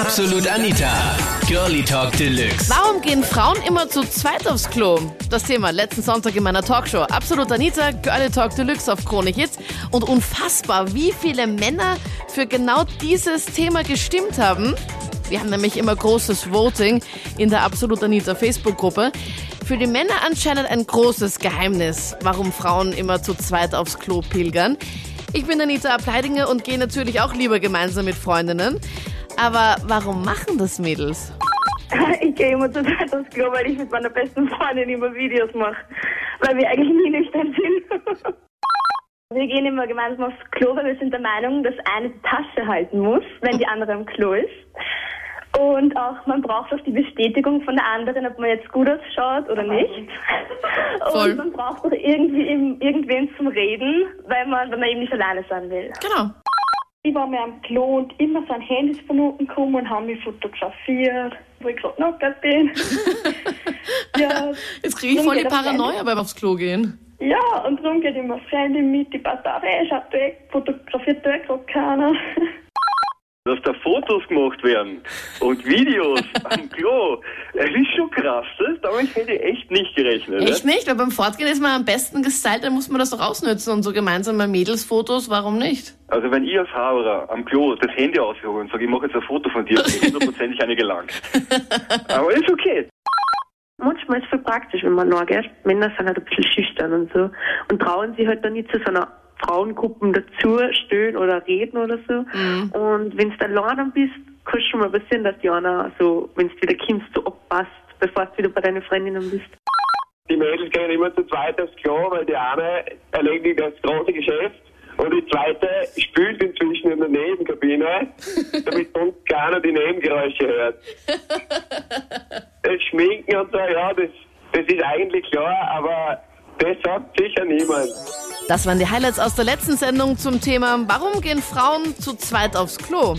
Absolut Anita. Girlie Talk Deluxe. Warum gehen Frauen immer zu zweit aufs Klo? Das Thema letzten Sonntag in meiner Talkshow. Absolut Anita, Girlie Talk Deluxe auf Krone Hits. Und unfassbar, wie viele Männer für genau dieses Thema gestimmt haben. Wir haben nämlich immer großes Voting in der Absolut Anita Facebook-Gruppe. Für die Männer anscheinend ein großes Geheimnis, warum Frauen immer zu zweit aufs Klo pilgern. Ich bin Anita Ableidinger und gehe natürlich auch lieber gemeinsam mit Freundinnen. Aber warum machen das Mädels? Ich gehe immer zu zweit aufs Klo, weil ich mit meiner besten Freundin immer Videos mache. Weil wir eigentlich nie nüchtern sind. Wir gehen immer gemeinsam aufs Klo, weil wir sind der Meinung, dass eine die Tasche halten muss, wenn die andere im Klo ist. Und auch man braucht auch die Bestätigung von der anderen, ob man jetzt gut ausschaut oder nicht. Voll. Und man braucht auch irgendwie eben irgendwen zum Reden, weil man, wenn man eben nicht alleine sein will. Genau. Ich war mir am Klo und immer sind Handys von unten gekommen und haben mich fotografiert, wo ich gerade nackert bin. ja, Jetzt kriege ich voll die Paranoia beim aufs Klo gehen. ja, und darum geht immer Freundin mit, die ey, schaut weg, fotografiert gerade keiner. Dass da Fotos gemacht werden und Videos am Klo. Es ist schon krass, das? Damit hätte ich echt nicht gerechnet. Echt Ne? nicht? Weil beim Fortgehen ist man am besten gestylt, dann muss man das doch ausnutzen und so gemeinsame Mädelsfotos, warum nicht? Also wenn ich als Haberer am Klo das Handy aushole und sage, ich mache jetzt ein Foto von dir, dann ist hundertprozentig eine gelangt. Aber ist okay. Manchmal ist es voll praktisch, wenn man nachgeht. Männer sind halt ein bisschen schüchtern und so und trauen sich halt dann nicht zu so einer Frauengruppen dazu stehen oder reden oder so. Und wenn du allein bist, kann es schon mal passieren, dass die einer so, wenn du wieder kommst, so abpasst, bevor du wieder bei deinen Freundinnen bist. Die Mädels gehen immer zu zweit aufs Klo, weil die eine erledigt das große Geschäft und die zweite spült inzwischen in der Nebenkabine, damit sonst keiner die Nebengeräusche hört. Das Schminken und so, ja, das, das ist eigentlich klar, aber das sagt sicher niemand. Das waren die Highlights aus der letzten Sendung zum Thema Warum gehen Frauen zu zweit aufs Klo?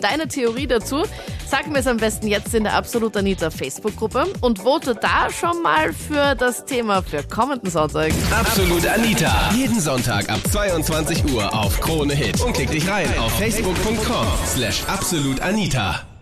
Deine Theorie dazu? Sag mir es am besten jetzt in der Absolut Anita Facebook-Gruppe und vote da schon mal für das Thema für kommenden Sonntag. Absolut Anita. Jeden Sonntag ab 22 Uhr auf Krone Hit. Und klick dich rein auf facebook.com slash absolutanita.